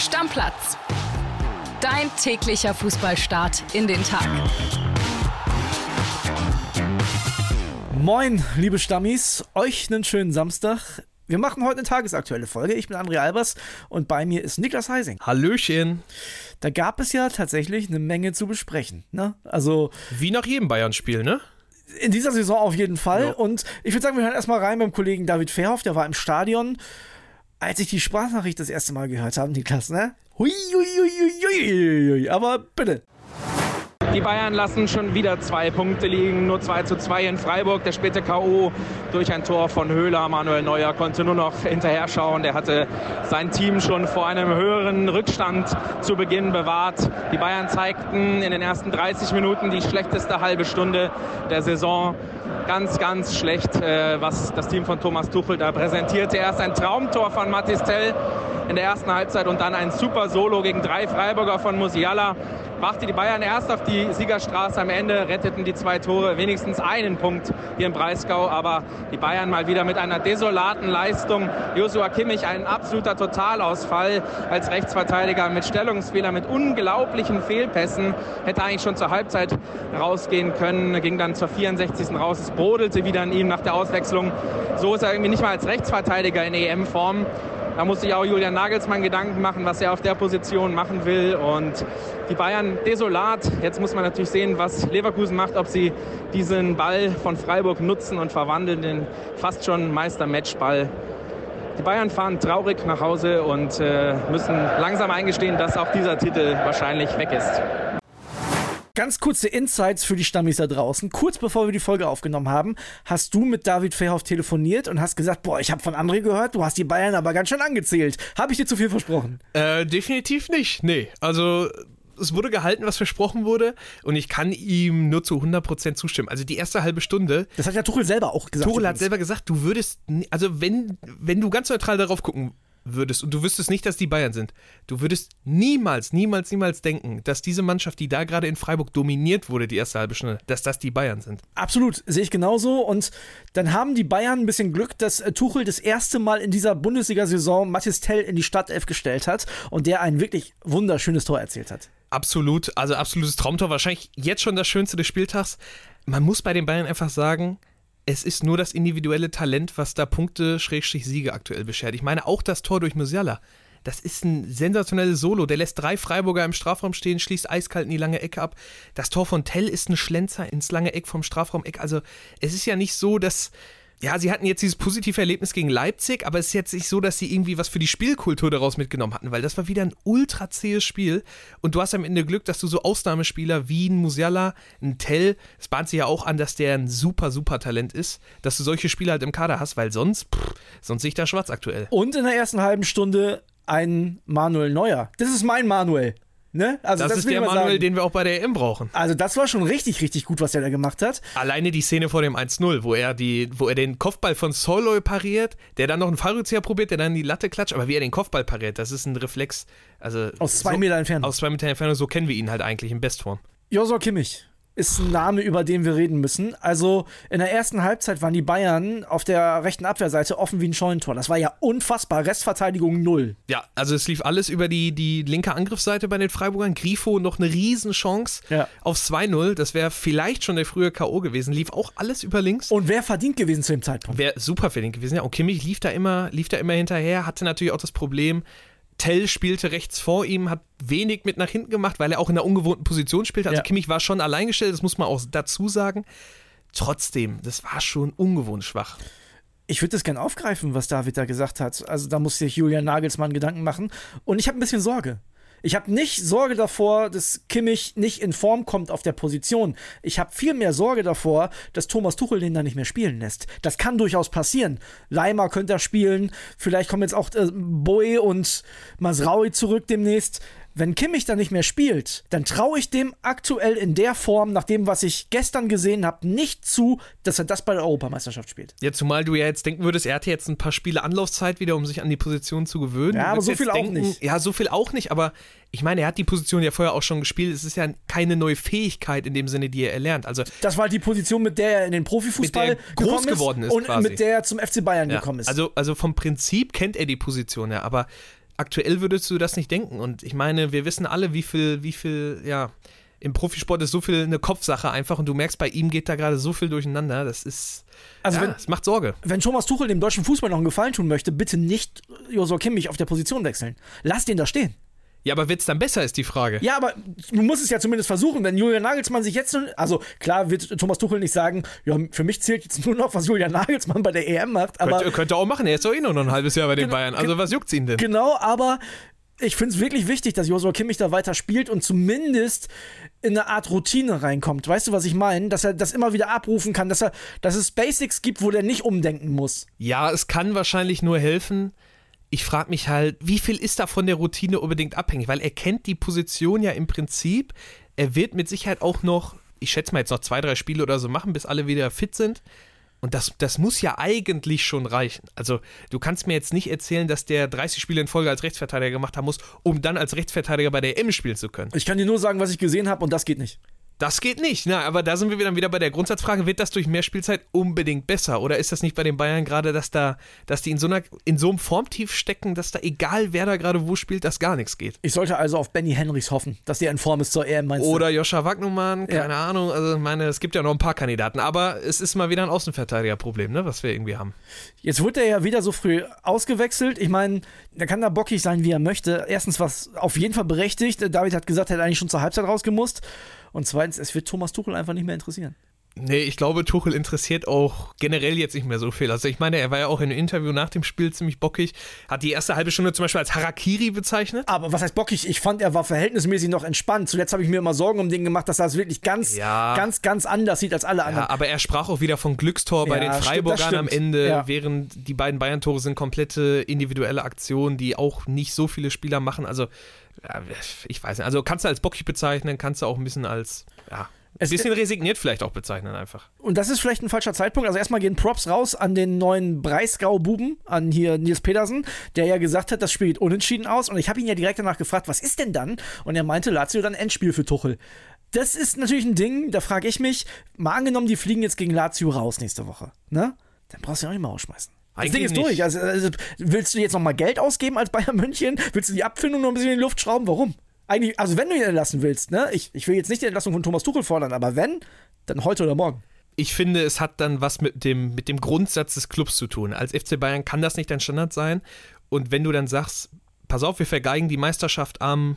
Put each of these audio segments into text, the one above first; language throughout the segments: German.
Stammplatz. Dein täglicher Fußballstart in den Tag. Moin, liebe Stammis, euch einen schönen Samstag. Wir machen heute eine tagesaktuelle Folge. Ich bin André Albers und bei mir ist Niklas Heising. Hallöchen. Da gab es ja tatsächlich eine Menge zu besprechen. Ne? Also Wie nach jedem Bayern-Spiel, ne? in dieser Saison auf jeden Fall. Ja. Und ich würde sagen, wir hören erstmal rein beim Kollegen David Fairhoff, der war im Stadion. Als ich die Sprachnachricht das erste Mal gehört habe, Niklas, ne? Hui, hui, hui, hui, hui, hui. Aber bitte. Die Bayern lassen schon wieder zwei Punkte liegen, nur 2 zu 2 in Freiburg. Der späte K.O. durch ein Tor von Höhler. Manuel Neuer konnte nur noch hinterher schauen. Der hatte sein Team schon vor einem höheren Rückstand zu Beginn bewahrt. Die Bayern zeigten in den ersten 30 Minuten die schlechteste halbe Stunde der Saison. Ganz, ganz schlecht, äh, was das Team von Thomas Tuchel da präsentierte. Erst ein Traumtor von Mathis Tell in der ersten Halbzeit und dann ein super Solo gegen drei Freiburger von Musiala. Brachte die Bayern erst auf die Siegerstraße. Am Ende retteten die zwei Tore wenigstens einen Punkt hier im Breisgau. Aber die Bayern mal wieder mit einer desolaten Leistung. Joshua Kimmich ein absoluter Totalausfall als Rechtsverteidiger mit Stellungsfehler, mit unglaublichen Fehlpässen. Hätte eigentlich schon zur Halbzeit rausgehen können. Ging dann zur 64. raus. Es brodelte wieder an ihm nach der Auswechslung. So ist er irgendwie nicht mal als Rechtsverteidiger in EM-Form. Da muss sich auch Julian Nagelsmann Gedanken machen, was er auf der Position machen will. Und die Bayern desolat. Jetzt muss man natürlich sehen, was Leverkusen macht, ob sie diesen Ball von Freiburg nutzen und verwandeln in fast schon Meister-Matchball. Die Bayern fahren traurig nach Hause und äh, müssen langsam eingestehen, dass auch dieser Titel wahrscheinlich weg ist. Ganz kurze Insights für die Stammis da draußen. Kurz bevor wir die Folge aufgenommen haben, hast du mit David Fairhoff telefoniert und hast gesagt, boah, ich habe von André gehört, du hast die Bayern aber ganz schön angezählt. Habe ich dir zu viel versprochen? Äh, definitiv nicht. Nee. Also, es wurde gehalten, was versprochen wurde. Und ich kann ihm nur zu 100% zustimmen. Also, die erste halbe Stunde. Das hat ja Tuchel selber auch gesagt. Tuchel hat selber gesagt, du würdest. Also, wenn, wenn du ganz neutral darauf gucken würdest und du wüsstest nicht, dass die Bayern sind, du würdest niemals, niemals, niemals denken, dass diese Mannschaft, die da gerade in Freiburg dominiert wurde, die erste halbe Stunde, dass das die Bayern sind. Absolut, sehe ich genauso. Und dann haben die Bayern ein bisschen Glück, dass äh, Tuchel das erste Mal in dieser Bundesliga-Saison Mathis Tell in die Startelf gestellt hat und der ein wirklich wunderschönes Tor erzielt hat. Absolut, also absolutes Traumtor. Wahrscheinlich jetzt schon das Schönste des Spieltags. Man muss bei den Bayern einfach sagen, es ist nur das individuelle Talent, was da Punkte, Schrägstrich Siege aktuell beschert. Ich meine, auch das Tor durch Musiala. Das ist ein sensationelles Solo. Der lässt drei Freiburger im Strafraum stehen, schließt eiskalt in die lange Ecke ab. Das Tor von Tell ist ein Schlenzer ins lange Eck vom Strafraum-Eck. Also, es ist ja nicht so, dass. Ja, sie hatten jetzt dieses positive Erlebnis gegen Leipzig, aber es ist jetzt nicht so, dass sie irgendwie was für die Spielkultur daraus mitgenommen hatten, weil das war wieder ein ultra zähes Spiel und du hast am Ende Glück, dass du so Ausnahmespieler wie ein Musiala, ein Tell, es bahnt sich ja auch an, dass der ein super, super Talent ist, dass du solche Spieler halt im Kader hast, weil sonst, pff, sonst sehe ich da schwarz aktuell. Und in der ersten halben Stunde ein Manuel Neuer. Das ist mein Manuel. Ne? Also Das, ist will ich der Manuel, sagen. den wir auch bei der EM brauchen. Also das war schon richtig, richtig gut, was er da gemacht hat. Alleine die Szene vor dem 1-0, wo er die, wo er den Kopfball von Soloy pariert, der dann noch einen Fallrückzieher probiert, der dann die Latte klatscht, aber wie er den Kopfball pariert, das ist ein Reflex. Also Aus zwei so, Meter Entfernung. Aus zwei Meter Entfernung, so kennen wir ihn halt eigentlich in Bestform. Joshua Kimmich ist ein Name, über den wir reden müssen. Also in der ersten Halbzeit waren die Bayern auf der rechten Abwehrseite offen wie ein Scheunentor. Das war ja unfassbar. Restverteidigung null. Ja, also es lief alles über die, die linke Angriffsseite bei den Freiburgern. Grifo noch eine Riesenchance Ja. aufs 2-0. Das wäre vielleicht schon der frühe K.O. gewesen. Lief auch alles über links. Und wer verdient gewesen zu dem Zeitpunkt? Wäre super verdient gewesen. Ja, und Kimmich lief da immer, lief da immer hinterher, hatte natürlich auch das Problem. Tell spielte rechts vor ihm, hat wenig mit nach hinten gemacht, weil er auch in einer ungewohnten Position spielte. Also Ja. Kimmich war schon alleingestellt, das muss man auch dazu sagen. Trotzdem, das war schon ungewohnt schwach. Ich würde das gerne aufgreifen, was David da gesagt hat. Also da muss sich Julian Nagelsmann Gedanken machen. Und ich habe ein bisschen Sorge. Ich habe nicht Sorge davor, dass Kimmich nicht in Form kommt auf der Position. Ich habe viel mehr Sorge davor, dass Thomas Tuchel den da nicht mehr spielen lässt. Das kann durchaus passieren. Leimer könnte er spielen. Vielleicht kommen jetzt auch äh, Boe und Masraui zurück demnächst. Wenn Kimmich da nicht mehr spielt, dann traue ich dem aktuell in der Form, nach dem, was ich gestern gesehen habe, nicht zu, dass er das bei der Europameisterschaft spielt. Ja, zumal du ja jetzt denken würdest, er hatte jetzt ein paar Spiele Anlaufzeit wieder, um sich an die Position zu gewöhnen. Ja, aber so viel auch denken, nicht. Ja, so viel auch nicht, aber ich meine, er hat die Position ja vorher auch schon gespielt. Es ist ja keine neue Fähigkeit in dem Sinne, die er erlernt. Also Das war die Position, mit der er in den Profifußball groß geworden ist und quasi. mit der er zum FC Bayern Ja, gekommen ist. Also, also vom Prinzip kennt er die Position ja, aber aktuell würdest du das nicht denken. Und ich meine, wir wissen alle, wie viel, wie viel, ja, im Profisport ist so viel eine Kopfsache einfach und du merkst, bei ihm geht da gerade so viel durcheinander. Das ist, Also ja, wenn- das macht Sorge. Wenn Thomas Tuchel dem deutschen Fußball noch einen Gefallen tun möchte, bitte nicht Josua Kimmich auf der Position wechseln. Lass den da stehen. Ja, aber wird es dann besser, ist die Frage. Ja, aber du musst es ja zumindest versuchen. Wenn Julian Nagelsmann sich jetzt, also klar wird Thomas Tuchel nicht sagen, ja, für mich zählt jetzt nur noch, was Julian Nagelsmann bei der EM macht, aber könnte, könnte auch machen, er ist doch eh nur noch ein halbes Jahr bei den Genau, Bayern. Also was juckt's ihn denn? genau, aber ich finde es wirklich wichtig, dass Josua Kimmich da weiter spielt und zumindest in eine Art Routine reinkommt. Weißt du, was ich meine? Dass er das immer wieder abrufen kann, dass er, dass es Basics gibt, wo der nicht umdenken muss. Ja, es kann wahrscheinlich nur helfen. Ich frage mich halt, wie viel ist da von der Routine unbedingt abhängig? Weil er kennt die Position ja im Prinzip. Er wird mit Sicherheit auch noch, ich schätze mal jetzt noch zwei, drei Spiele oder so machen, bis alle wieder fit sind. Und das, das muss ja eigentlich schon reichen. Also, du kannst mir jetzt nicht erzählen, dass der 30 Spiele in Folge als Rechtsverteidiger gemacht haben muss, um dann als Rechtsverteidiger bei der EM spielen zu können. Ich kann dir nur sagen, was ich gesehen habe und das geht nicht. Das geht nicht. Na, aber da sind wir dann wieder bei der Grundsatzfrage, wird das durch mehr Spielzeit unbedingt besser? Oder ist das nicht bei den Bayern gerade, dass da, dass die in so, einer, in so einem Formtief stecken, dass da egal wer da gerade wo spielt, dass gar nichts geht? Ich sollte also auf Benny Henrichs hoffen, dass der in Form ist zur EM, meinst du? Oder Joscha Wagnumann, keine Ahnung. Also, ich meine, es gibt ja noch ein paar Kandidaten. Aber es ist mal wieder ein Außenverteidigerproblem, ne, was wir irgendwie haben. Jetzt wird er ja wieder so früh ausgewechselt. Ich meine, der kann da bockig sein, wie er möchte. Erstens, was auf jeden Fall berechtigt. David hat gesagt, er hätte eigentlich schon zur Halbzeit rausgemusst. Und zweitens, es wird Thomas Tuchel einfach nicht mehr interessieren. Nee, ich glaube, Tuchel interessiert auch generell jetzt nicht mehr so viel. Also ich meine, er war ja auch in einem Interview nach dem Spiel ziemlich bockig, hat die erste halbe Stunde zum Beispiel als Harakiri bezeichnet. Aber was heißt bockig? Ich fand, er war verhältnismäßig noch entspannt. Zuletzt habe ich mir immer Sorgen um den gemacht, dass das wirklich ganz, Ja. ganz, ganz anders sieht als alle anderen. Ja, aber er sprach auch wieder von Glückstor bei Ja, den stimmt, Freiburgern das am stimmt. Ende, während die beiden Bayern-Tore sind komplette individuelle Aktionen, die auch nicht so viele Spieler machen. Also, ich weiß nicht. Also kannst du als bockig bezeichnen, kannst du auch ein bisschen als, ja, ein bisschen resigniert vielleicht auch bezeichnen einfach. Und das ist vielleicht ein falscher Zeitpunkt. Also erstmal gehen Props raus an den neuen Breisgau-Buben, an hier Nils Pedersen, der ja gesagt hat, das Spiel geht unentschieden aus. Und ich habe ihn ja direkt danach gefragt, was ist denn dann? Und er meinte, Lazio dann Endspiel für Tuchel. Das ist natürlich ein Ding, da frage ich mich, mal angenommen, die fliegen jetzt gegen Lazio raus nächste Woche, ne? Dann brauchst du ja auch nicht mehr ausschmeißen. Das Ding ist nicht. durch. Also, also, willst du jetzt noch mal Geld ausgeben als Bayern München? Willst du die Abfindung noch ein bisschen in die Luft schrauben? Warum? Eigentlich, also wenn du ihn entlassen willst, ne? Ich, ich will jetzt nicht die Entlassung von Thomas Tuchel fordern, aber wenn, dann heute oder morgen. Ich finde, es hat dann was mit dem, mit dem Grundsatz des Clubs zu tun. Als FC Bayern kann das nicht dein Standard sein. Und wenn du dann sagst, pass auf, wir vergeigen die Meisterschaft am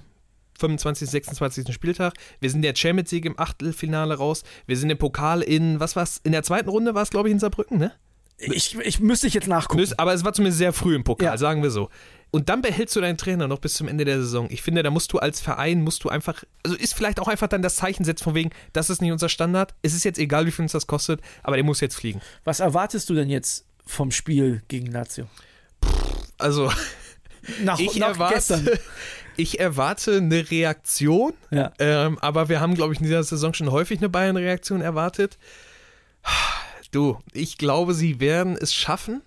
25., 26. Spieltag. Wir sind der Champions League im Achtelfinale raus. Wir sind im Pokal in, was war's? In der zweiten Runde war es, glaube ich, in Saarbrücken, ne? Ich, ich müsste ich jetzt nachgucken. Aber es war zumindest sehr früh im Pokal, Ja. sagen wir so. Und dann behältst du deinen Trainer noch bis zum Ende der Saison. Ich finde, da musst du als Verein, musst du einfach, also ist vielleicht auch einfach dann das Zeichen setzen von wegen, das ist nicht unser Standard. Es ist jetzt egal, wie viel uns das kostet, aber der muss jetzt fliegen. Was erwartest du denn jetzt vom Spiel gegen Lazio? Also, Nach, ich nach erwarte, gestern. ich erwarte eine Reaktion, Ja. ähm, aber wir haben, glaube ich, in dieser Saison schon häufig eine Bayern-Reaktion erwartet. Du, ich glaube, sie werden es schaffen,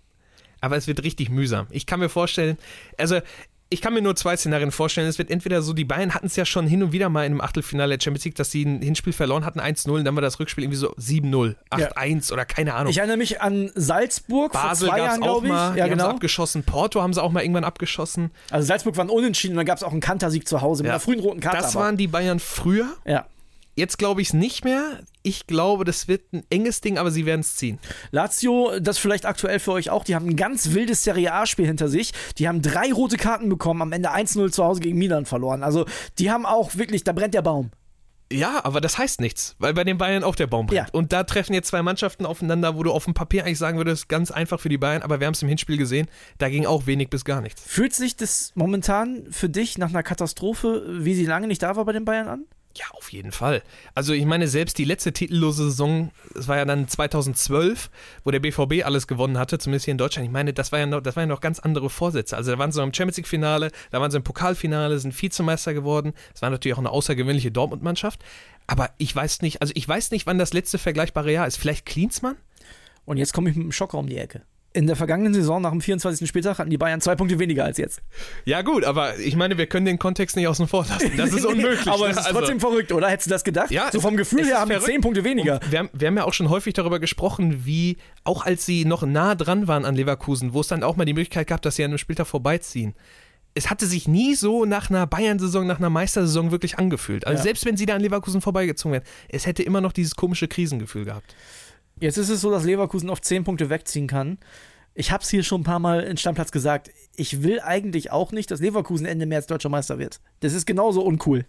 aber es wird richtig mühsam. Ich kann mir vorstellen, also ich kann mir nur zwei Szenarien vorstellen. Es wird entweder so, die Bayern hatten es ja schon hin und wieder mal in einem Achtelfinale der Champions League, dass sie ein Hinspiel verloren hatten, 1-0, und dann war das Rückspiel irgendwie so 7-0, 8-1 oder keine Ahnung. Ich erinnere mich an Salzburg Basel vor zwei Jahren, auch glaube ich. mal, ja, haben sie genau. abgeschossen. Porto haben sie auch mal irgendwann abgeschossen. Also Salzburg waren unentschieden und dann gab es auch einen Kantersieg zu Hause mit Ja. einer frühen roten Karte. Das aber. waren die Bayern früher. ja. Jetzt glaube ich es nicht mehr. Ich glaube, das wird ein enges Ding, aber sie werden es ziehen. Lazio, das vielleicht aktuell für euch auch, die haben ein ganz wildes Serie A-Spiel hinter sich. Die haben drei rote Karten bekommen, am Ende 1-0 zu Hause gegen Milan verloren. Also die haben auch wirklich, da brennt der Baum. Ja, aber das heißt nichts, weil bei den Bayern auch der Baum brennt. Ja. Und da treffen jetzt zwei Mannschaften aufeinander, wo du auf dem Papier eigentlich sagen würdest, ganz einfach für die Bayern, aber wir haben es im Hinspiel gesehen, da ging auch wenig bis gar nichts. Fühlt sich das momentan für dich nach einer Katastrophe, wie sie lange nicht da war bei den Bayern an? Ja, auf jeden Fall. Also ich meine, selbst die letzte titellose Saison, das war ja dann 2012, wo der BVB alles gewonnen hatte, zumindest hier in Deutschland. Ich meine, das, war ja noch, das waren ja noch ganz andere Vorsätze. Also da waren sie im Champions League-Finale, da waren sie im Pokalfinale, sind Vizemeister geworden. Das war natürlich auch eine außergewöhnliche Dortmund-Mannschaft. Aber ich weiß nicht, also ich weiß nicht, wann das letzte vergleichbare Jahr ist. Vielleicht Klinsmann? Und jetzt komme ich mit einem Schocker um die Ecke. In der vergangenen Saison, nach dem 24. Spieltag, hatten die Bayern zwei Punkte weniger als jetzt. Ja gut, aber ich meine, wir können den Kontext nicht außen vor lassen. Das ist unmöglich. Aber ne? es ist Also- trotzdem verrückt, oder? Hättest du das gedacht? Ja, so vom Gefühl es her haben verrückt. zehn Punkte weniger. Wir, haben, wir haben ja auch schon häufig darüber gesprochen, wie, auch als sie noch nah dran waren an Leverkusen, wo es dann auch mal die Möglichkeit gab, dass sie an einem Spieltag vorbeiziehen. es hatte sich nie so nach einer Bayern-Saison, nach einer Meistersaison wirklich angefühlt. Also Ja. selbst wenn sie da an Leverkusen vorbeigezogen wären, es hätte immer noch dieses komische Krisengefühl gehabt. Jetzt ist es so, dass Leverkusen auf 10 Punkte wegziehen kann. Ich habe es hier schon ein paar Mal in Stammplatz gesagt. Ich will eigentlich auch nicht, dass Leverkusen Ende März deutscher Meister wird. Das ist genauso uncool.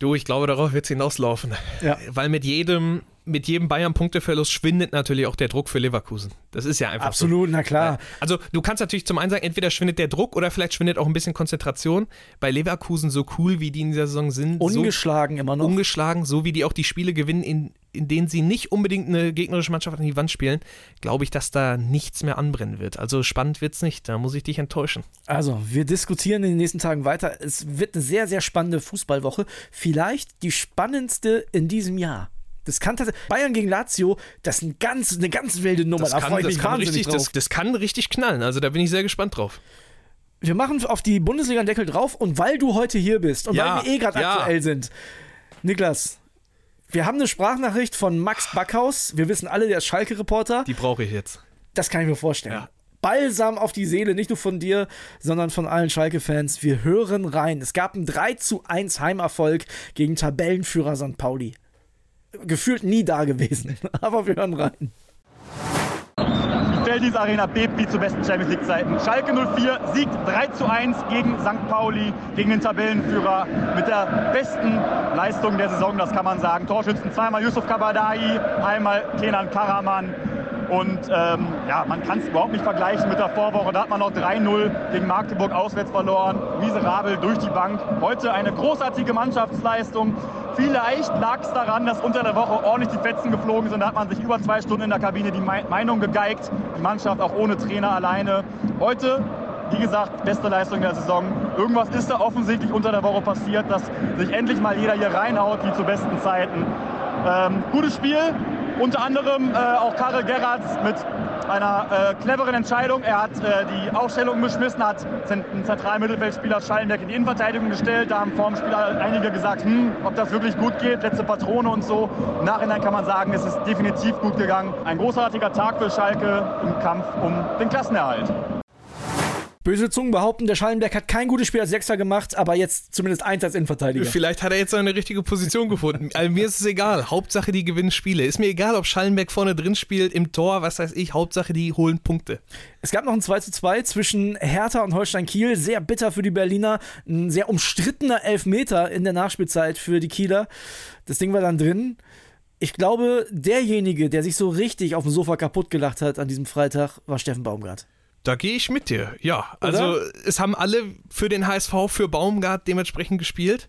Du, ich glaube, darauf wird es hinauslaufen. Ja. Weil mit jedem, mit jedem Bayern-Punkteverlust schwindet natürlich auch der Druck für Leverkusen. Das ist ja einfach so. Absolut, na klar. Also du kannst natürlich zum einen sagen, entweder schwindet der Druck oder vielleicht schwindet auch ein bisschen Konzentration. Bei Leverkusen so cool, wie die in dieser Saison sind, so Ungeschlagen immer noch. ungeschlagen, so wie die auch die Spiele gewinnen, in, in denen sie nicht unbedingt eine gegnerische Mannschaft an die Wand spielen, glaube ich, dass da nichts mehr anbrennen wird. Also spannend wird's nicht, da muss ich dich enttäuschen. Also, wir diskutieren in den nächsten Tagen weiter. Es wird eine sehr, sehr spannende Fußballwoche. Vielleicht die spannendste in diesem Jahr. Das kann tatsächlich. Bayern gegen Lazio, das ist ein ganz, eine ganz wilde Nummer. Das da kann, das, kann richtig, drauf. das, das kann richtig knallen, also da bin ich sehr gespannt drauf. Wir machen auf die Bundesliga einen Deckel drauf und weil du heute hier bist und Ja, weil wir eh gerade ja. aktuell sind, Niklas, wir haben eine Sprachnachricht von Max Backhaus. Wir wissen alle, der ist Schalke-Reporter. Die brauche ich jetzt. Das kann ich mir vorstellen. Ja. Balsam auf die Seele, nicht nur von dir, sondern von allen Schalke-Fans. Wir hören rein. Es gab einen 3 zu 1 Heimerfolg gegen Tabellenführer St. Pauli. Gefühlt nie da gewesen, aber wir hören rein. Feldis Arena bebt wie zu besten Champions League Zeiten. Schalke 04 siegt 3 zu 1 gegen St. Pauli, gegen den Tabellenführer mit der besten Leistung der Saison, das kann man sagen. Torschützen zweimal Yusuf Kabadai, einmal Kenan Karaman. Und ähm, ja, man kann es überhaupt nicht vergleichen mit der Vorwoche. Da hat man noch 3-0 gegen Magdeburg auswärts verloren. Miserabel durch die Bank. Heute eine großartige Mannschaftsleistung. Vielleicht lag es daran, dass unter der Woche ordentlich die Fetzen geflogen sind. Da hat man sich über zwei Stunden in der Kabine die Mei- Meinung gegeigt. Die Mannschaft auch ohne Trainer alleine. Heute, wie gesagt, beste Leistung der Saison. Irgendwas ist da offensichtlich unter der Woche passiert, dass sich endlich mal jeder hier reinhaut, wie zu besten Zeiten. Ähm, gutes Spiel. Unter anderem äh, auch Karel Gerrards mit einer äh, cleveren Entscheidung. Er hat äh, die Aufstellung geschmissen, hat einen zentralen Mittelfeldspieler Schallenberg in die Innenverteidigung gestellt. Da haben vor dem Spiel einige gesagt, hm, ob das wirklich gut geht, letzte Patrone und so. Im Nachhinein kann man sagen, es ist definitiv gut gegangen. Ein großartiger Tag für Schalke im Kampf um den Klassenerhalt. Böse Zungen behaupten, der Schallenberg hat kein gutes Spiel als Sechser gemacht, aber jetzt zumindest eins als Innenverteidiger. Vielleicht hat er jetzt seine richtige Position gefunden. Also mir ist es egal. Hauptsache, die gewinnen Spiele. Ist mir egal, ob Schallenberg vorne drin spielt, im Tor, was weiß ich. Hauptsache, die holen Punkte. Es gab noch ein 2 zu 2 zwischen Hertha und Holstein Kiel. Sehr bitter für die Berliner. Ein sehr umstrittener Elfmeter in der Nachspielzeit für die Kieler. Das Ding war dann drin. Ich glaube, derjenige, der sich so richtig auf dem Sofa kaputt gelacht hat an diesem Freitag, war Steffen Baumgart. Da gehe ich mit dir. Ja, also es haben alle für den HSV, für Baumgart dementsprechend gespielt.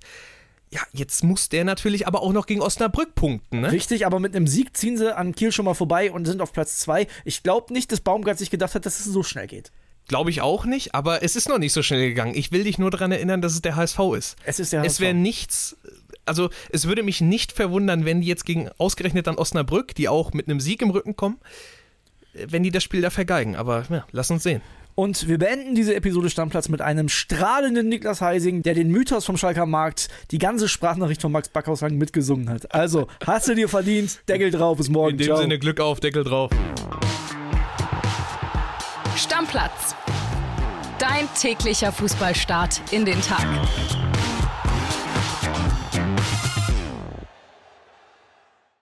Ja, jetzt muss der natürlich aber auch noch gegen Osnabrück punkten, ne? Richtig, aber mit einem Sieg ziehen sie an Kiel schon mal vorbei und sind auf Platz 2. Ich glaube nicht, dass Baumgart sich gedacht hat, dass es so schnell geht. Glaube ich auch nicht, aber es ist noch nicht so schnell gegangen. Ich will dich nur daran erinnern, dass es der HSV ist. Es ist der Es HSV. wäre nichts, also es würde mich nicht verwundern, wenn die jetzt gegen ausgerechnet dann Osnabrück, die auch mit einem Sieg im Rücken kommen, wenn die das Spiel da vergeigen. Aber ja, lass uns sehen. Und wir beenden diese Episode Stammplatz mit einem strahlenden Niklas Heising, der den Mythos vom Schalker Markt, die ganze Sprachnachricht von Max Backhaus lang mitgesungen hat. Also, hast du dir verdient, Deckel drauf, bis morgen. In dem Ciao. Sinne Glück auf, Deckel drauf. Stammplatz. Dein täglicher Fußballstart in den Tag.